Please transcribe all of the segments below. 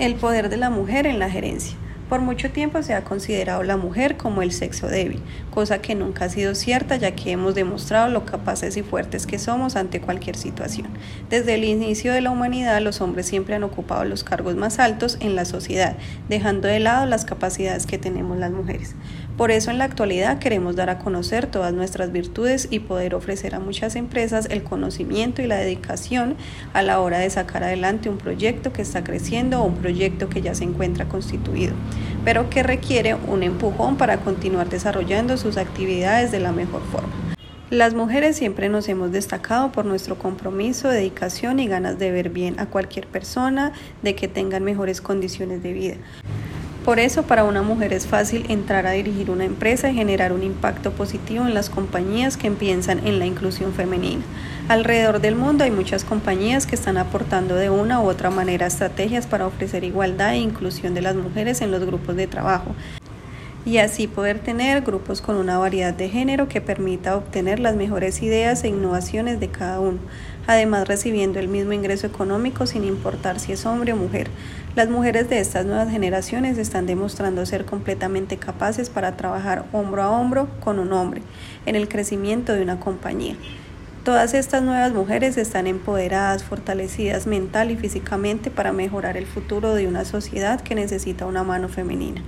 El poder de la mujer en la gerencia. Por mucho tiempo se ha considerado la mujer como el sexo débil, cosa que nunca ha sido cierta ya que hemos demostrado lo capaces y fuertes que somos ante cualquier situación. Desde el inicio de la humanidad los hombres siempre han ocupado los cargos más altos en la sociedad, dejando de lado las capacidades que tenemos las mujeres. Por eso en la actualidad queremos dar a conocer todas nuestras virtudes y poder ofrecer a muchas empresas el conocimiento y la dedicación a la hora de sacar adelante un proyecto que está creciendo o un proyecto que ya se encuentra constituido, pero que requiere un empujón para continuar desarrollando sus actividades de la mejor forma. Las mujeres siempre nos hemos destacado por nuestro compromiso, dedicación y ganas de ver bien a cualquier persona, de que tengan mejores condiciones de vida. Por eso para una mujer es fácil entrar a dirigir una empresa y generar un impacto positivo en las compañías que piensan en la inclusión femenina. Alrededor del mundo hay muchas compañías que están aportando de una u otra manera estrategias para ofrecer igualdad e inclusión de las mujeres en los grupos de trabajo y así poder tener grupos con una variedad de género que permita obtener las mejores ideas e innovaciones de cada uno, además recibiendo el mismo ingreso económico sin importar si es hombre o mujer. Las mujeres de estas nuevas generaciones están demostrando ser completamente capaces para trabajar hombro a hombro con un hombre en el crecimiento de una compañía. Todas estas nuevas mujeres están empoderadas, fortalecidas mental y físicamente para mejorar el futuro de una sociedad que necesita una mano femenina.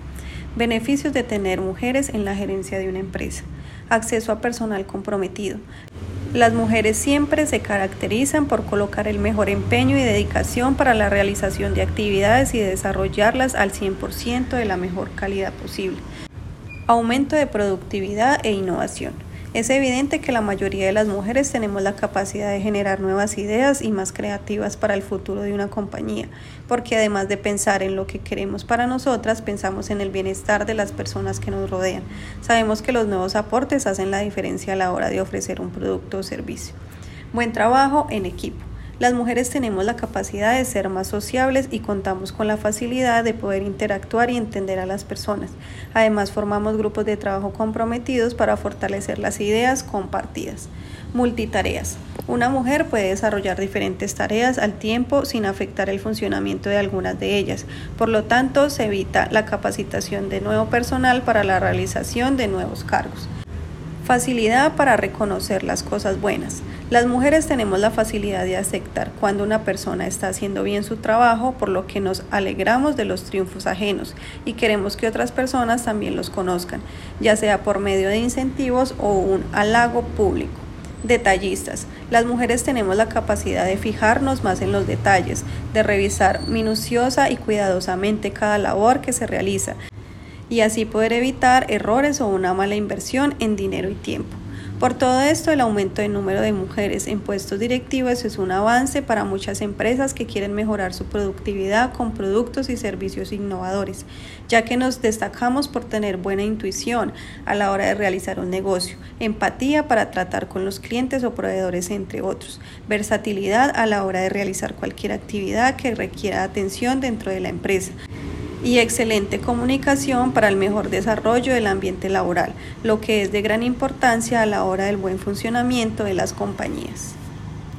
Beneficios de tener mujeres en la gerencia de una empresa. Acceso a personal comprometido. Las mujeres siempre se caracterizan por colocar el mejor empeño y dedicación para la realización de actividades y desarrollarlas al 100% de la mejor calidad posible. Aumento de productividad e innovación. Es evidente que la mayoría de las mujeres tenemos la capacidad de generar nuevas ideas y más creativas para el futuro de una compañía, porque además de pensar en lo que queremos para nosotras, pensamos en el bienestar de las personas que nos rodean. Sabemos que los nuevos aportes hacen la diferencia a la hora de ofrecer un producto o servicio. Buen trabajo en equipo. Las mujeres tenemos la capacidad de ser más sociables y contamos con la facilidad de poder interactuar y entender a las personas. Además, formamos grupos de trabajo comprometidos para fortalecer las ideas compartidas. Multitareas. Una mujer puede desarrollar diferentes tareas al tiempo sin afectar el funcionamiento de algunas de ellas. Por lo tanto, se evita la capacitación de nuevo personal para la realización de nuevos cargos. Facilidad para reconocer las cosas buenas. Las mujeres tenemos la facilidad de aceptar cuando una persona está haciendo bien su trabajo, por lo que nos alegramos de los triunfos ajenos y queremos que otras personas también los conozcan, ya sea por medio de incentivos o un halago público. Detallistas. Las mujeres tenemos la capacidad de fijarnos más en los detalles, de revisar minuciosa y cuidadosamente cada labor que se realiza y así poder evitar errores o una mala inversión en dinero y tiempo. Por todo esto, el aumento del número de mujeres en puestos directivos es un avance para muchas empresas que quieren mejorar su productividad con productos y servicios innovadores, ya que nos destacamos por tener buena intuición a la hora de realizar un negocio, empatía para tratar con los clientes o proveedores, entre otros, versatilidad a la hora de realizar cualquier actividad que requiera atención dentro de la empresa y excelente comunicación para el mejor desarrollo del ambiente laboral, lo que es de gran importancia a la hora del buen funcionamiento de las compañías.